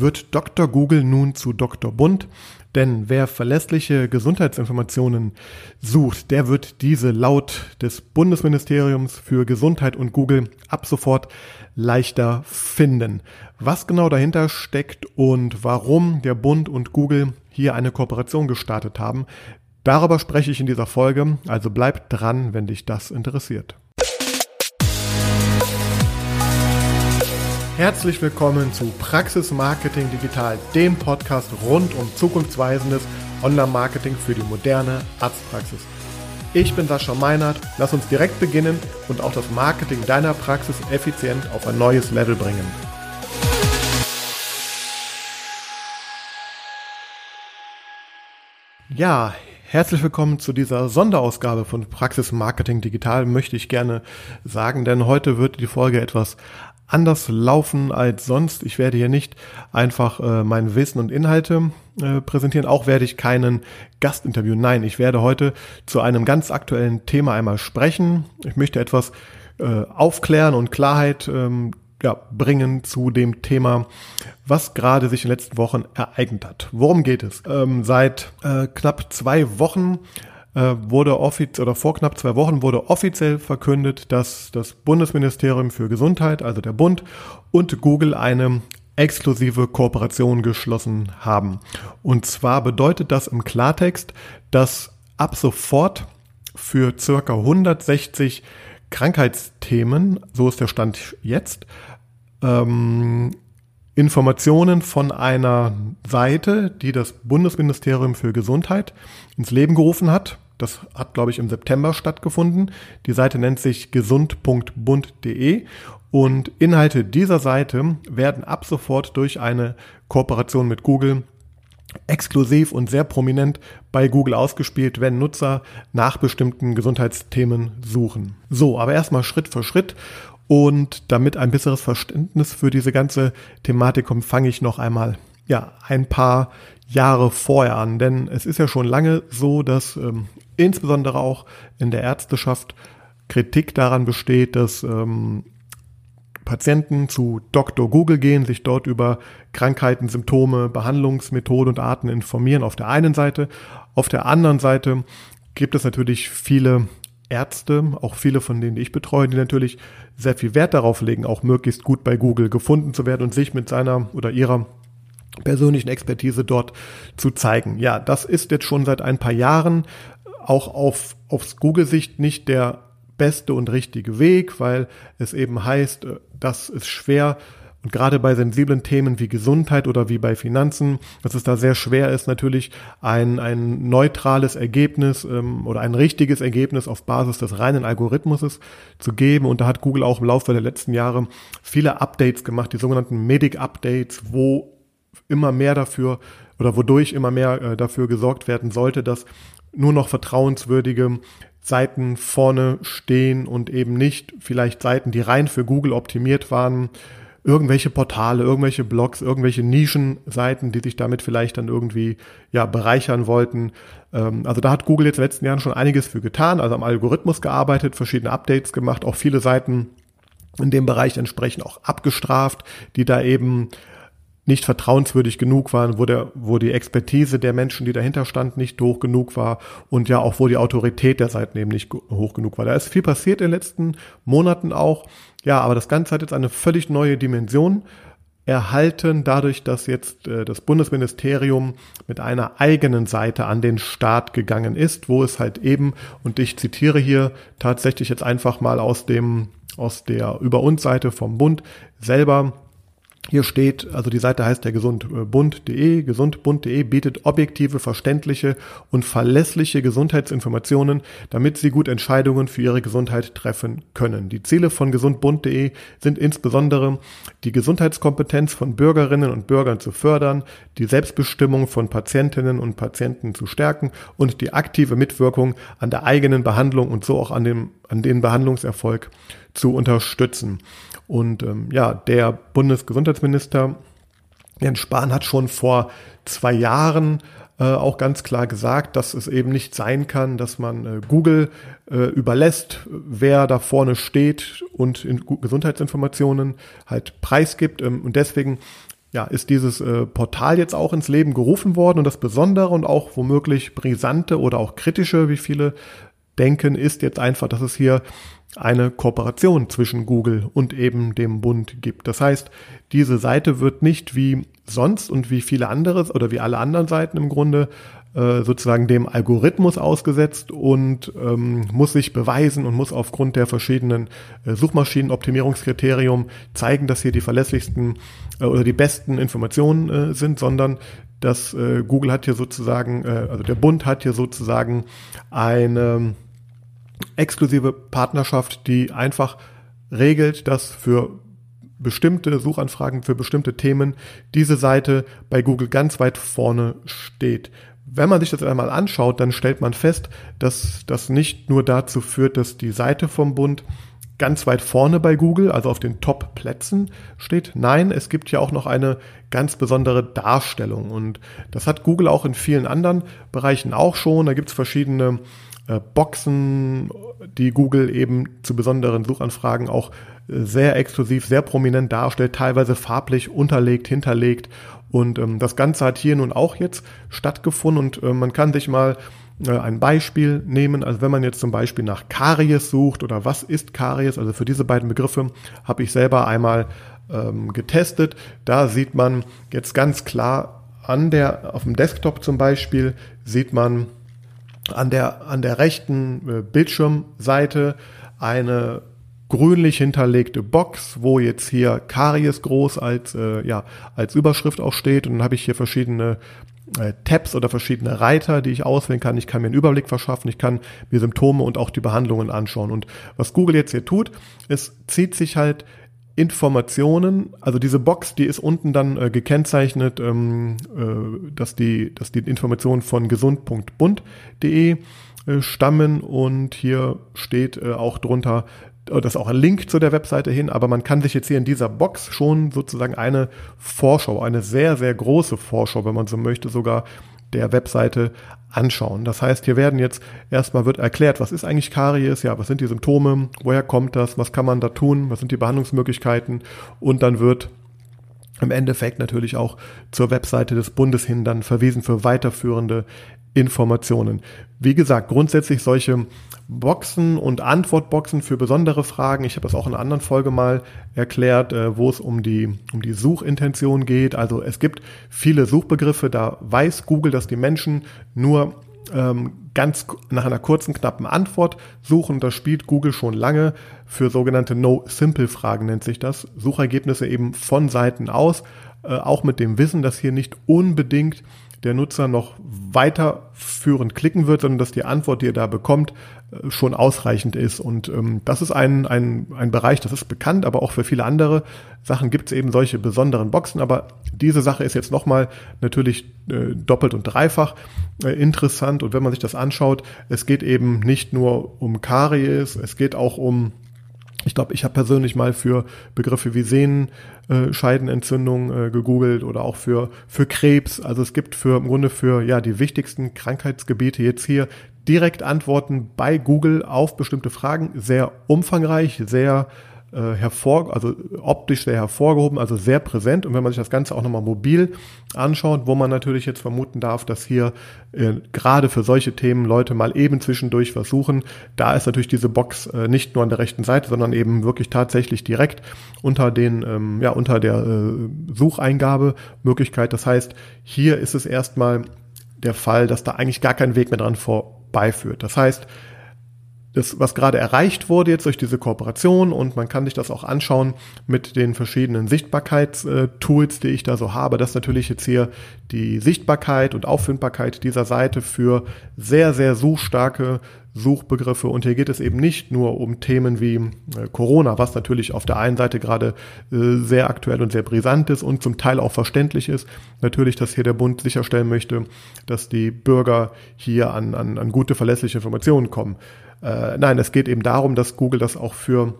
wird Dr. Google nun zu Dr. Bund? Denn wer verlässliche Gesundheitsinformationen sucht, der wird diese laut des Bundesministeriums für Gesundheit und Google ab sofort leichter finden. Was genau dahinter steckt und warum der Bund und Google hier eine Kooperation gestartet haben, darüber spreche ich in dieser Folge, also bleib dran, wenn dich das interessiert. Herzlich willkommen zu Praxis Marketing Digital, dem Podcast rund um zukunftsweisendes Online-Marketing für die moderne Arztpraxis. Ich bin Sascha Meinert, lass uns direkt beginnen und auch das Marketing deiner Praxis effizient auf ein neues Level bringen. Ja, Herzlich willkommen zu dieser Sonderausgabe von Praxis Marketing Digital, möchte ich gerne sagen, denn heute wird die Folge etwas anders laufen als sonst. Ich werde hier nicht einfach äh, mein Wissen und Inhalte äh, präsentieren. Auch werde ich keinen Gast interviewen. Nein, ich werde heute zu einem ganz aktuellen Thema einmal sprechen. Ich möchte etwas äh, aufklären und Klarheit ähm, ja, bringen zu dem Thema, was gerade sich in den letzten Wochen ereignet hat. Worum geht es? Ähm, seit äh, knapp zwei Wochen wurde offiziell oder vor knapp zwei Wochen wurde offiziell verkündet, dass das Bundesministerium für Gesundheit, also der Bund und Google eine exklusive Kooperation geschlossen haben. Und zwar bedeutet das im Klartext, dass ab sofort für circa 160 Krankheitsthemen, so ist der Stand jetzt, ähm, Informationen von einer Seite, die das Bundesministerium für Gesundheit ins Leben gerufen hat, das hat, glaube ich, im September stattgefunden. Die Seite nennt sich gesund.bund.de und Inhalte dieser Seite werden ab sofort durch eine Kooperation mit Google exklusiv und sehr prominent bei Google ausgespielt, wenn Nutzer nach bestimmten Gesundheitsthemen suchen. So, aber erstmal Schritt für Schritt und damit ein besseres Verständnis für diese ganze Thematik kommt, fange ich noch einmal ja, ein paar Jahre vorher an. Denn es ist ja schon lange so, dass ähm, insbesondere auch in der Ärzteschaft Kritik daran besteht, dass ähm, Patienten zu Dr. Google gehen, sich dort über Krankheiten, Symptome, Behandlungsmethoden und Arten informieren auf der einen Seite. Auf der anderen Seite gibt es natürlich viele Ärzte, auch viele von denen, die ich betreue, die natürlich sehr viel Wert darauf legen, auch möglichst gut bei Google gefunden zu werden und sich mit seiner oder ihrer persönlichen Expertise dort zu zeigen. Ja, das ist jetzt schon seit ein paar Jahren auch auf, aufs Google-Sicht nicht der beste und richtige Weg, weil es eben heißt, äh, dass es schwer und gerade bei sensiblen Themen wie Gesundheit oder wie bei Finanzen, dass es da sehr schwer ist, natürlich ein, ein neutrales Ergebnis ähm, oder ein richtiges Ergebnis auf Basis des reinen Algorithmuses zu geben. Und da hat Google auch im Laufe der letzten Jahre viele Updates gemacht, die sogenannten Medic-Updates, wo immer mehr dafür oder wodurch immer mehr äh, dafür gesorgt werden sollte, dass nur noch vertrauenswürdige Seiten vorne stehen und eben nicht vielleicht Seiten, die rein für Google optimiert waren, irgendwelche Portale, irgendwelche Blogs, irgendwelche Nischenseiten, die sich damit vielleicht dann irgendwie ja bereichern wollten. Ähm, also da hat Google jetzt in den letzten Jahren schon einiges für getan, also am Algorithmus gearbeitet, verschiedene Updates gemacht, auch viele Seiten in dem Bereich entsprechend auch abgestraft, die da eben nicht vertrauenswürdig genug waren, wo, der, wo die Expertise der Menschen, die dahinter stand, nicht hoch genug war und ja auch, wo die Autorität der Seiten eben nicht hoch genug war. Da ist viel passiert in den letzten Monaten auch. Ja, aber das Ganze hat jetzt eine völlig neue Dimension erhalten, dadurch, dass jetzt äh, das Bundesministerium mit einer eigenen Seite an den Start gegangen ist, wo es halt eben, und ich zitiere hier tatsächlich jetzt einfach mal aus dem, aus der Über uns Seite vom Bund selber, hier steht, also die Seite heißt ja gesundbund.de. Gesundbund.de bietet objektive, verständliche und verlässliche Gesundheitsinformationen, damit Sie gut Entscheidungen für Ihre Gesundheit treffen können. Die Ziele von gesundbund.de sind insbesondere die Gesundheitskompetenz von Bürgerinnen und Bürgern zu fördern, die Selbstbestimmung von Patientinnen und Patienten zu stärken und die aktive Mitwirkung an der eigenen Behandlung und so auch an dem, an den Behandlungserfolg zu unterstützen. Und ähm, ja, der Bundesgesundheitsminister Jens Spahn hat schon vor zwei Jahren äh, auch ganz klar gesagt, dass es eben nicht sein kann, dass man äh, Google äh, überlässt, wer da vorne steht und in Gesundheitsinformationen halt preisgibt. Ähm, und deswegen ja, ist dieses äh, Portal jetzt auch ins Leben gerufen worden und das Besondere und auch womöglich brisante oder auch kritische, wie viele denken, ist jetzt einfach, dass es hier eine Kooperation zwischen Google und eben dem Bund gibt. Das heißt, diese Seite wird nicht wie sonst und wie viele andere oder wie alle anderen Seiten im Grunde äh, sozusagen dem Algorithmus ausgesetzt und ähm, muss sich beweisen und muss aufgrund der verschiedenen äh, Suchmaschinenoptimierungskriterien zeigen, dass hier die verlässlichsten äh, oder die besten Informationen äh, sind, sondern dass äh, Google hat hier sozusagen, also der Bund hat hier sozusagen eine exklusive Partnerschaft, die einfach regelt, dass für bestimmte Suchanfragen, für bestimmte Themen diese Seite bei Google ganz weit vorne steht. Wenn man sich das einmal anschaut, dann stellt man fest, dass das nicht nur dazu führt, dass die Seite vom Bund ganz weit vorne bei Google, also auf den Top-Plätzen steht. Nein, es gibt ja auch noch eine ganz besondere Darstellung. Und das hat Google auch in vielen anderen Bereichen auch schon. Da gibt es verschiedene äh, Boxen, die Google eben zu besonderen Suchanfragen auch äh, sehr exklusiv, sehr prominent darstellt, teilweise farblich unterlegt, hinterlegt. Und ähm, das Ganze hat hier nun auch jetzt stattgefunden und äh, man kann sich mal äh, ein Beispiel nehmen. Also wenn man jetzt zum Beispiel nach Karies sucht oder was ist Karies, also für diese beiden Begriffe habe ich selber einmal ähm, getestet. Da sieht man jetzt ganz klar an der, auf dem Desktop zum Beispiel, sieht man an der, an der rechten äh, Bildschirmseite eine grünlich hinterlegte Box, wo jetzt hier Karies groß als, äh, ja, als Überschrift auch steht. Und dann habe ich hier verschiedene äh, Tabs oder verschiedene Reiter, die ich auswählen kann. Ich kann mir einen Überblick verschaffen, ich kann mir Symptome und auch die Behandlungen anschauen. Und was Google jetzt hier tut, es zieht sich halt Informationen, also diese Box, die ist unten dann äh, gekennzeichnet, ähm, äh, dass, die, dass die Informationen von gesund.bund.de äh, stammen und hier steht äh, auch drunter, äh, das ist auch ein Link zu der Webseite hin, aber man kann sich jetzt hier in dieser Box schon sozusagen eine Vorschau, eine sehr, sehr große Vorschau, wenn man so möchte, sogar der Webseite anschauen. Das heißt, hier werden jetzt erstmal wird erklärt, was ist eigentlich Karies, ja, was sind die Symptome, woher kommt das, was kann man da tun, was sind die Behandlungsmöglichkeiten und dann wird im Endeffekt natürlich auch zur Webseite des Bundes hin dann verwiesen für weiterführende Informationen. Wie gesagt, grundsätzlich solche Boxen und Antwortboxen für besondere Fragen. Ich habe das auch in einer anderen Folge mal erklärt, äh, wo es um die, um die Suchintention geht. Also es gibt viele Suchbegriffe, da weiß Google, dass die Menschen nur ähm, ganz nach einer kurzen, knappen Antwort suchen. Das spielt Google schon lange für sogenannte No-Simple-Fragen, nennt sich das. Suchergebnisse eben von Seiten aus, äh, auch mit dem Wissen, dass hier nicht unbedingt der Nutzer noch weiterführend klicken wird, sondern dass die Antwort, die er da bekommt, äh, schon ausreichend ist. Und ähm, das ist ein, ein, ein Bereich, das ist bekannt, aber auch für viele andere Sachen gibt es eben solche besonderen Boxen. Aber diese Sache ist jetzt nochmal natürlich äh, doppelt und dreifach äh, interessant. Und wenn man sich das anschaut, es geht eben nicht nur um Karies, es geht auch um ich glaube, ich habe persönlich mal für Begriffe wie Sehenscheidenentzündung äh, gegoogelt oder auch für, für Krebs. Also es gibt für im Grunde für ja die wichtigsten Krankheitsgebiete jetzt hier direkt Antworten bei Google auf bestimmte Fragen. Sehr umfangreich, sehr äh, hervor, also optisch sehr hervorgehoben, also sehr präsent. Und wenn man sich das Ganze auch nochmal mobil anschaut, wo man natürlich jetzt vermuten darf, dass hier äh, gerade für solche Themen Leute mal eben zwischendurch versuchen, da ist natürlich diese Box äh, nicht nur an der rechten Seite, sondern eben wirklich tatsächlich direkt unter den, ähm, ja, unter der äh, Sucheingabemöglichkeit. Das heißt, hier ist es erstmal der Fall, dass da eigentlich gar kein Weg mehr dran vorbeiführt. Das heißt, das, was gerade erreicht wurde jetzt durch diese Kooperation und man kann sich das auch anschauen mit den verschiedenen Sichtbarkeitstools, die ich da so habe. Das ist natürlich jetzt hier die Sichtbarkeit und Auffindbarkeit dieser Seite für sehr, sehr suchstarke Suchbegriffe. Und hier geht es eben nicht nur um Themen wie äh, Corona, was natürlich auf der einen Seite gerade äh, sehr aktuell und sehr brisant ist und zum Teil auch verständlich ist. Natürlich, dass hier der Bund sicherstellen möchte, dass die Bürger hier an, an, an gute, verlässliche Informationen kommen. Äh, nein, es geht eben darum, dass Google das auch für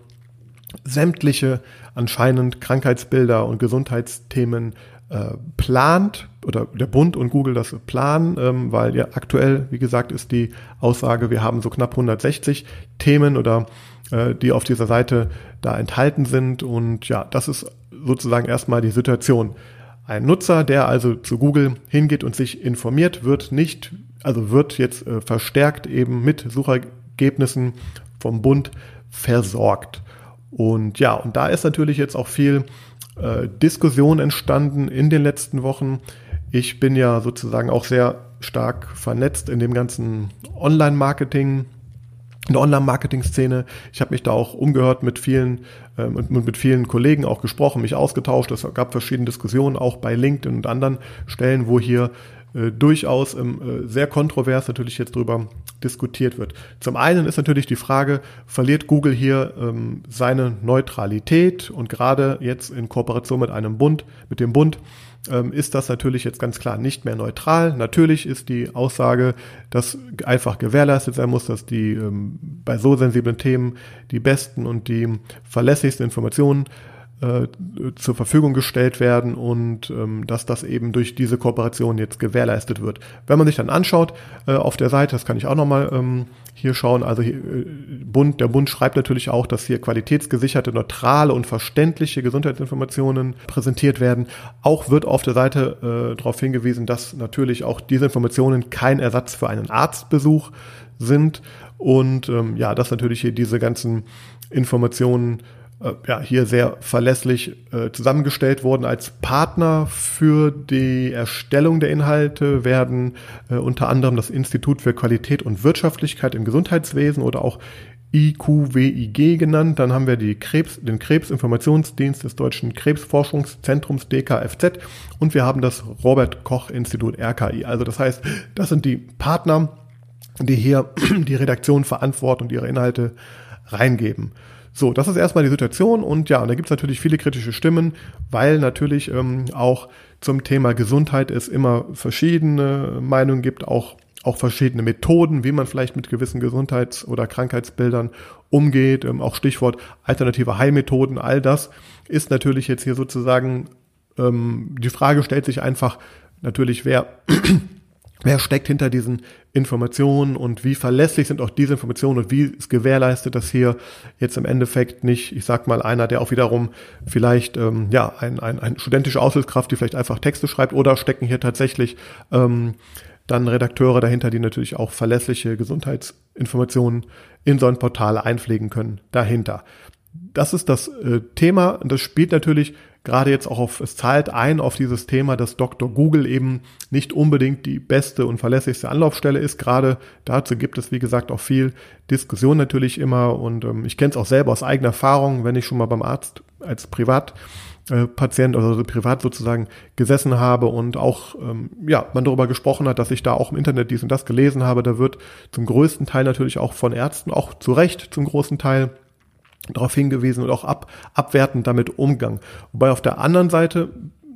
sämtliche anscheinend Krankheitsbilder und Gesundheitsthemen äh, plant oder der Bund und Google das planen, ähm, weil ja aktuell, wie gesagt, ist die Aussage, wir haben so knapp 160 Themen oder äh, die auf dieser Seite da enthalten sind und ja, das ist sozusagen erstmal die Situation. Ein Nutzer, der also zu Google hingeht und sich informiert, wird nicht, also wird jetzt äh, verstärkt eben mit Suchergebnissen vom Bund versorgt. Und ja, und da ist natürlich jetzt auch viel äh, Diskussion entstanden in den letzten Wochen. Ich bin ja sozusagen auch sehr stark vernetzt in dem ganzen Online-Marketing, in der Online-Marketing-Szene. Ich habe mich da auch umgehört mit vielen ähm, und mit vielen Kollegen auch gesprochen, mich ausgetauscht. Es gab verschiedene Diskussionen auch bei LinkedIn und anderen Stellen, wo hier äh, durchaus ähm, äh, sehr kontrovers natürlich jetzt drüber diskutiert wird. Zum einen ist natürlich die Frage, verliert Google hier ähm, seine Neutralität und gerade jetzt in Kooperation mit einem Bund, mit dem Bund, ähm, ist das natürlich jetzt ganz klar nicht mehr neutral. Natürlich ist die Aussage, dass einfach gewährleistet sein muss, dass die ähm, bei so sensiblen Themen die besten und die verlässlichsten Informationen äh, zur Verfügung gestellt werden und ähm, dass das eben durch diese Kooperation jetzt gewährleistet wird. Wenn man sich dann anschaut äh, auf der Seite, das kann ich auch nochmal ähm, hier schauen, also hier, äh, Bund, der Bund schreibt natürlich auch, dass hier qualitätsgesicherte, neutrale und verständliche Gesundheitsinformationen präsentiert werden. Auch wird auf der Seite äh, darauf hingewiesen, dass natürlich auch diese Informationen kein Ersatz für einen Arztbesuch sind und ähm, ja, dass natürlich hier diese ganzen Informationen ja, hier sehr verlässlich äh, zusammengestellt wurden. Als Partner für die Erstellung der Inhalte werden äh, unter anderem das Institut für Qualität und Wirtschaftlichkeit im Gesundheitswesen oder auch IQWIG genannt. Dann haben wir die Krebs, den Krebsinformationsdienst des Deutschen Krebsforschungszentrums DKFZ und wir haben das Robert Koch Institut RKI. Also das heißt, das sind die Partner, die hier die Redaktion verantworten und ihre Inhalte reingeben. So, das ist erstmal die Situation und ja, und da gibt es natürlich viele kritische Stimmen, weil natürlich ähm, auch zum Thema Gesundheit es immer verschiedene Meinungen gibt, auch, auch verschiedene Methoden, wie man vielleicht mit gewissen Gesundheits- oder Krankheitsbildern umgeht, ähm, auch Stichwort alternative Heilmethoden, all das ist natürlich jetzt hier sozusagen, ähm, die Frage stellt sich einfach natürlich, wer Wer steckt hinter diesen Informationen und wie verlässlich sind auch diese Informationen und wie ist gewährleistet, dass hier jetzt im Endeffekt nicht, ich sag mal, einer, der auch wiederum vielleicht ähm, ja ein, ein, ein studentische Aushilfskraft, die vielleicht einfach Texte schreibt, oder stecken hier tatsächlich ähm, dann Redakteure dahinter, die natürlich auch verlässliche Gesundheitsinformationen in so ein Portal einpflegen können, dahinter. Das ist das äh, Thema und das spielt natürlich gerade jetzt auch auf, es zahlt ein auf dieses Thema, dass Dr. Google eben nicht unbedingt die beste und verlässlichste Anlaufstelle ist. Gerade dazu gibt es, wie gesagt, auch viel Diskussion natürlich immer und ähm, ich kenne es auch selber aus eigener Erfahrung, wenn ich schon mal beim Arzt als Privatpatient, also privat sozusagen gesessen habe und auch ähm, ja man darüber gesprochen hat, dass ich da auch im Internet dies und das gelesen habe. Da wird zum größten Teil natürlich auch von Ärzten, auch zu Recht zum großen Teil darauf hingewiesen und auch ab, abwertend damit umgang. Wobei auf der anderen Seite,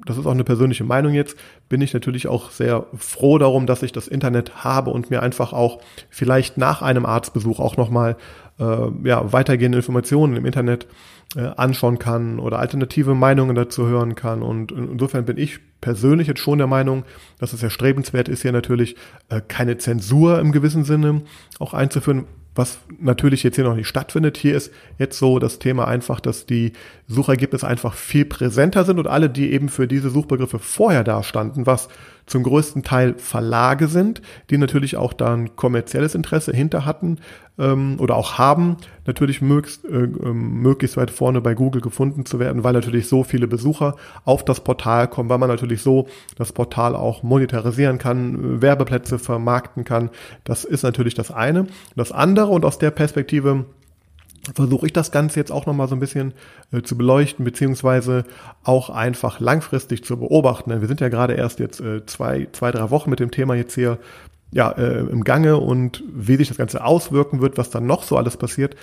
das ist auch eine persönliche Meinung jetzt, bin ich natürlich auch sehr froh darum, dass ich das Internet habe und mir einfach auch vielleicht nach einem Arztbesuch auch nochmal äh, ja, weitergehende Informationen im Internet äh, anschauen kann oder alternative Meinungen dazu hören kann. Und insofern bin ich persönlich jetzt schon der Meinung, dass es erstrebenswert ist, hier natürlich äh, keine Zensur im gewissen Sinne auch einzuführen, was natürlich jetzt hier noch nicht stattfindet. Hier ist jetzt so das Thema einfach, dass die Suchergebnisse einfach viel präsenter sind und alle, die eben für diese Suchbegriffe vorher da standen, was zum größten Teil Verlage sind, die natürlich auch da ein kommerzielles Interesse hinter hatten ähm, oder auch haben, natürlich möglichst, äh, ähm, möglichst weit vorne bei Google gefunden zu werden, weil natürlich so viele Besucher auf das Portal kommen, weil man natürlich so das Portal auch monetarisieren kann, Werbeplätze vermarkten kann. Das ist natürlich das eine. Das andere und aus der Perspektive versuche ich das Ganze jetzt auch nochmal so ein bisschen äh, zu beleuchten, beziehungsweise auch einfach langfristig zu beobachten. Denn wir sind ja gerade erst jetzt äh, zwei, zwei, drei Wochen mit dem Thema jetzt hier ja, äh, im Gange und wie sich das Ganze auswirken wird, was dann noch so alles passiert,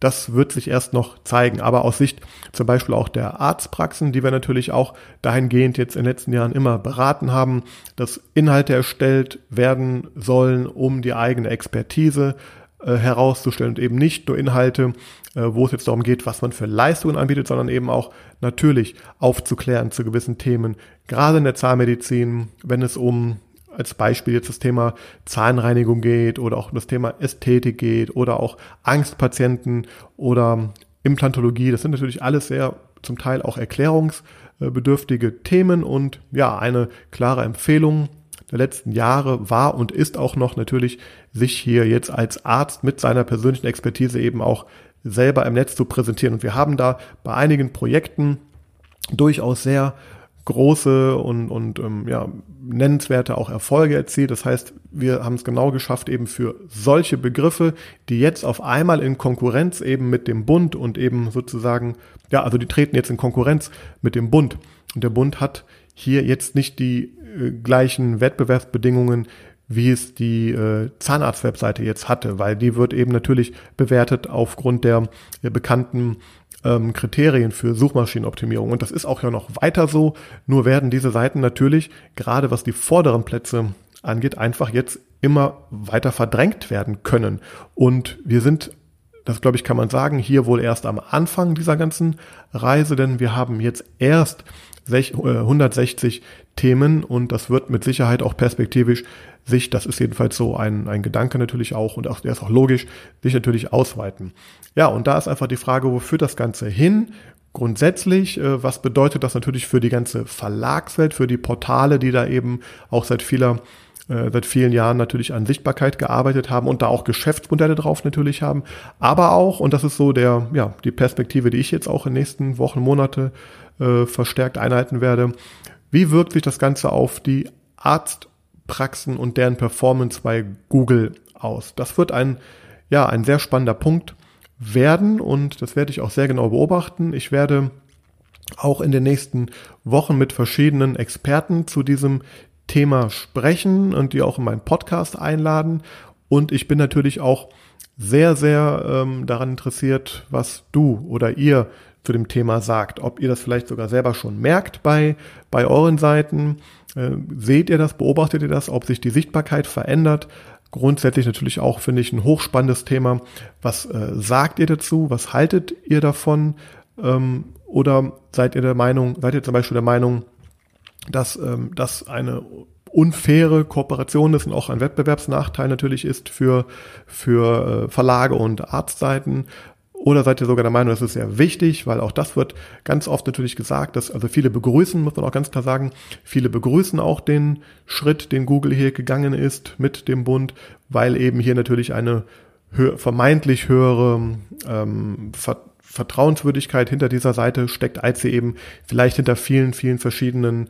das wird sich erst noch zeigen. Aber aus Sicht zum Beispiel auch der Arztpraxen, die wir natürlich auch dahingehend jetzt in den letzten Jahren immer beraten haben, dass Inhalte erstellt werden sollen, um die eigene Expertise äh, herauszustellen und eben nicht nur Inhalte, äh, wo es jetzt darum geht, was man für Leistungen anbietet, sondern eben auch natürlich aufzuklären zu gewissen Themen, gerade in der Zahnmedizin, wenn es um als Beispiel jetzt das Thema Zahnreinigung geht oder auch das Thema Ästhetik geht oder auch Angstpatienten oder Implantologie. Das sind natürlich alles sehr zum Teil auch Erklärungs bedürftige Themen und ja, eine klare Empfehlung der letzten Jahre war und ist auch noch natürlich, sich hier jetzt als Arzt mit seiner persönlichen Expertise eben auch selber im Netz zu präsentieren. Und wir haben da bei einigen Projekten durchaus sehr große und, und ähm, ja, nennenswerte auch Erfolge erzielt. Das heißt, wir haben es genau geschafft, eben für solche Begriffe, die jetzt auf einmal in Konkurrenz eben mit dem Bund und eben sozusagen, ja, also die treten jetzt in Konkurrenz mit dem Bund. Und der Bund hat hier jetzt nicht die äh, gleichen Wettbewerbsbedingungen, wie es die äh, Zahnarzt-Webseite jetzt hatte, weil die wird eben natürlich bewertet aufgrund der, der bekannten ähm, Kriterien für Suchmaschinenoptimierung. Und das ist auch ja noch weiter so. Nur werden diese Seiten natürlich, gerade was die vorderen Plätze angeht, einfach jetzt immer weiter verdrängt werden können. Und wir sind, das glaube ich, kann man sagen, hier wohl erst am Anfang dieser ganzen Reise, denn wir haben jetzt erst 160 äh, Themen und das wird mit Sicherheit auch perspektivisch sich, das ist jedenfalls so ein, ein Gedanke natürlich auch und auch, der ist auch logisch, sich natürlich ausweiten. Ja, und da ist einfach die Frage, wo führt das Ganze hin? Grundsätzlich, äh, was bedeutet das natürlich für die ganze Verlagswelt, für die Portale, die da eben auch seit vieler äh, seit vielen Jahren natürlich an Sichtbarkeit gearbeitet haben und da auch Geschäftsmodelle drauf natürlich haben, aber auch, und das ist so der, ja, die Perspektive, die ich jetzt auch in den nächsten Wochen, Monate äh, verstärkt einhalten werde, wie wirkt sich das Ganze auf die Arztpraxen und deren Performance bei Google aus? Das wird ein, ja, ein sehr spannender Punkt werden und das werde ich auch sehr genau beobachten. Ich werde auch in den nächsten Wochen mit verschiedenen Experten zu diesem Thema sprechen und die auch in meinen Podcast einladen. Und ich bin natürlich auch sehr, sehr ähm, daran interessiert, was du oder ihr zu dem Thema sagt. Ob ihr das vielleicht sogar selber schon merkt bei, bei euren Seiten. Äh, seht ihr das, beobachtet ihr das, ob sich die Sichtbarkeit verändert? Grundsätzlich natürlich auch, finde ich, ein hochspannendes Thema. Was äh, sagt ihr dazu? Was haltet ihr davon? Ähm, oder seid ihr der Meinung, seid ihr zum Beispiel der Meinung, dass ähm, das eine unfaire Kooperation ist und auch ein Wettbewerbsnachteil natürlich ist für, für äh, Verlage und Arztseiten. Oder seid ihr sogar der Meinung, das ist sehr wichtig, weil auch das wird ganz oft natürlich gesagt, dass also viele begrüßen, muss man auch ganz klar sagen, viele begrüßen auch den Schritt, den Google hier gegangen ist mit dem Bund, weil eben hier natürlich eine hö vermeintlich höhere ähm, Ver Vertrauenswürdigkeit hinter dieser Seite steckt, als sie eben vielleicht hinter vielen, vielen verschiedenen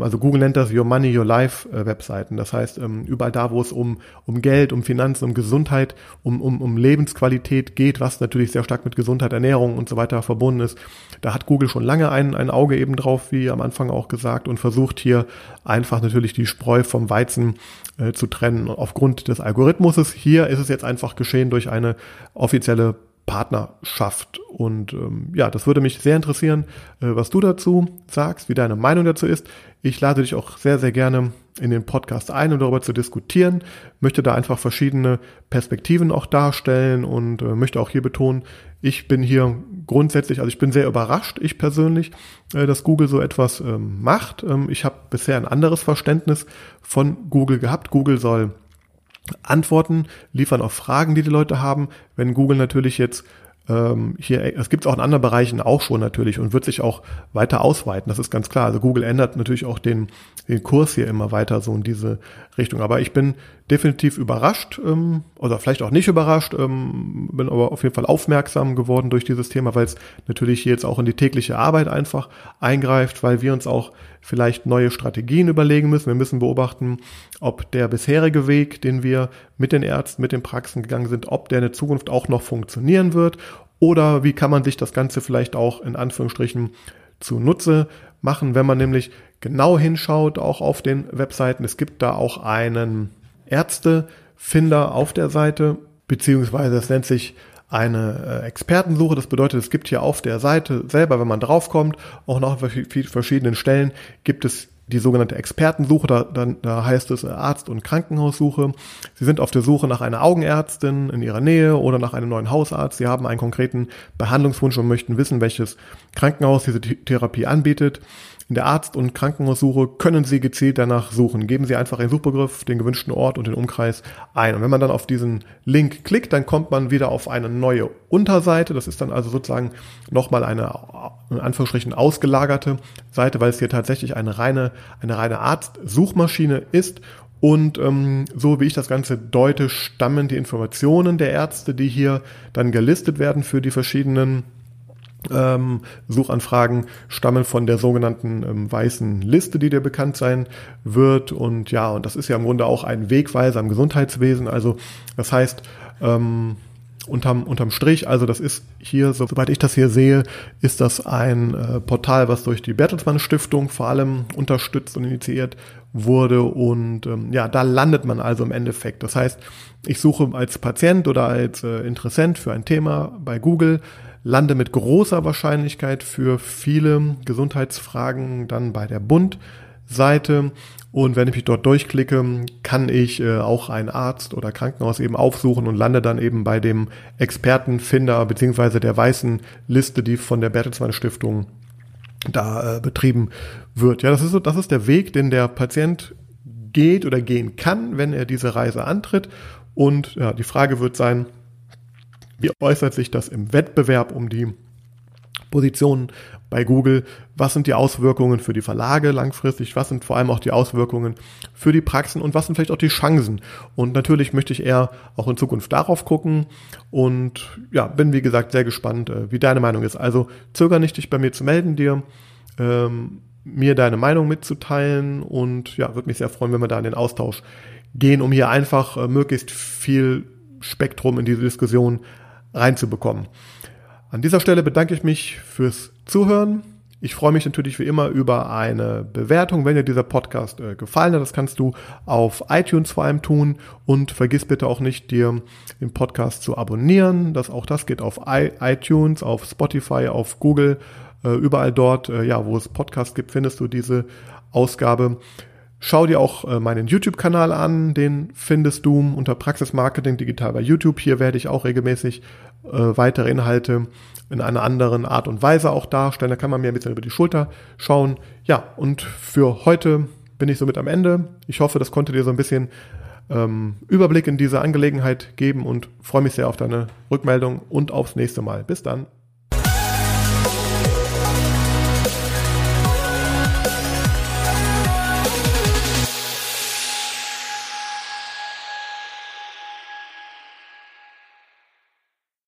also Google nennt das Your Money, Your Life äh, Webseiten. Das heißt, ähm, überall da, wo es um, um Geld, um Finanzen, um Gesundheit, um, um, um Lebensqualität geht, was natürlich sehr stark mit Gesundheit, Ernährung und so weiter verbunden ist, da hat Google schon lange ein, ein Auge eben drauf, wie am Anfang auch gesagt, und versucht hier einfach natürlich die Spreu vom Weizen äh, zu trennen. Aufgrund des Algorithmuses hier ist es jetzt einfach geschehen durch eine offizielle Partnerschaft. Und ähm, ja, das würde mich sehr interessieren, äh, was du dazu sagst, wie deine Meinung dazu ist. Ich lade dich auch sehr, sehr gerne in den Podcast ein, um darüber zu diskutieren, möchte da einfach verschiedene Perspektiven auch darstellen und äh, möchte auch hier betonen, ich bin hier grundsätzlich, also ich bin sehr überrascht, ich persönlich, äh, dass Google so etwas ähm, macht. Ähm, ich habe bisher ein anderes Verständnis von Google gehabt. Google soll Antworten liefern auf Fragen, die die Leute haben. Wenn Google natürlich jetzt ähm, hier, es gibt es auch in anderen Bereichen auch schon natürlich und wird sich auch weiter ausweiten. Das ist ganz klar. Also Google ändert natürlich auch den, den Kurs hier immer weiter so in diese Richtung. Aber ich bin definitiv überrascht ähm, oder vielleicht auch nicht überrascht, ähm, bin aber auf jeden Fall aufmerksam geworden durch dieses Thema, weil es natürlich jetzt auch in die tägliche Arbeit einfach eingreift, weil wir uns auch vielleicht neue Strategien überlegen müssen. Wir müssen beobachten, ob der bisherige Weg, den wir mit den Ärzten, mit den Praxen gegangen sind, ob der in der Zukunft auch noch funktionieren wird oder wie kann man sich das Ganze vielleicht auch in Anführungsstrichen zunutze machen, wenn man nämlich genau hinschaut, auch auf den Webseiten. Es gibt da auch einen Ärztefinder auf der Seite, beziehungsweise es nennt sich eine äh, Expertensuche. Das bedeutet, es gibt hier auf der Seite selber, wenn man draufkommt, auch noch an verschiedenen Stellen gibt es die sogenannte Expertensuche, da, da, da heißt es Arzt- und Krankenhaussuche. Sie sind auf der Suche nach einer Augenärztin in ihrer Nähe oder nach einem neuen Hausarzt. Sie haben einen konkreten Behandlungswunsch und möchten wissen, welches Krankenhaus diese Therapie anbietet. In der Arzt- und Krankenhaussuche können Sie gezielt danach suchen. Geben Sie einfach einen Suchbegriff, den gewünschten Ort und den Umkreis ein. Und wenn man dann auf diesen Link klickt, dann kommt man wieder auf eine neue Unterseite. Das ist dann also sozusagen nochmal eine, in Anführungsstrichen, ausgelagerte Seite, weil es hier tatsächlich eine reine, eine reine Arztsuchmaschine ist. Und ähm, so wie ich das Ganze deute, stammen die Informationen der Ärzte, die hier dann gelistet werden für die verschiedenen ähm, Suchanfragen stammen von der sogenannten ähm, weißen Liste, die dir bekannt sein wird. Und ja, und das ist ja im Grunde auch ein Wegweiser im Gesundheitswesen. Also das heißt, ähm, unterm, unterm Strich, also das ist hier, so, soweit ich das hier sehe, ist das ein äh, Portal, was durch die Bertelsmann Stiftung vor allem unterstützt und initiiert wurde. Und ähm, ja, da landet man also im Endeffekt. Das heißt, ich suche als Patient oder als äh, Interessent für ein Thema bei Google lande mit großer Wahrscheinlichkeit für viele Gesundheitsfragen dann bei der Bund-Seite. Und wenn ich mich dort durchklicke, kann ich äh, auch einen Arzt oder Krankenhaus eben aufsuchen und lande dann eben bei dem Expertenfinder beziehungsweise der weißen Liste, die von der Bertelsmann Stiftung da äh, betrieben wird. Ja, das ist so, das ist der Weg, den der Patient geht oder gehen kann, wenn er diese Reise antritt. Und ja, die Frage wird sein, wie äußert sich das im Wettbewerb um die Positionen bei Google? Was sind die Auswirkungen für die Verlage langfristig? Was sind vor allem auch die Auswirkungen für die Praxen und was sind vielleicht auch die Chancen? Und natürlich möchte ich eher auch in Zukunft darauf gucken und ja, bin wie gesagt sehr gespannt, äh, wie deine Meinung ist. Also zöger nicht, dich bei mir zu melden, dir ähm, mir deine Meinung mitzuteilen und ja, würde mich sehr freuen, wenn wir da in den Austausch gehen, um hier einfach äh, möglichst viel Spektrum in diese Diskussion reinzubekommen. An dieser Stelle bedanke ich mich fürs Zuhören. Ich freue mich natürlich wie immer über eine Bewertung, wenn dir dieser Podcast äh, gefallen hat. Das kannst du auf iTunes vor allem tun und vergiss bitte auch nicht, dir den Podcast zu abonnieren. Das, auch das geht auf iTunes, auf Spotify, auf Google, äh, überall dort, äh, ja, wo es Podcasts gibt, findest du diese Ausgabe. Schau dir auch äh, meinen YouTube-Kanal an, den findest du unter Praxis Marketing Digital bei YouTube. Hier werde ich auch regelmäßig äh, weitere Inhalte in einer anderen Art und Weise auch darstellen. Da kann man mir ein bisschen über die Schulter schauen. Ja, und für heute bin ich somit am Ende. Ich hoffe, das konnte dir so ein bisschen ähm, Überblick in diese Angelegenheit geben und freue mich sehr auf deine Rückmeldung und aufs nächste Mal. Bis dann.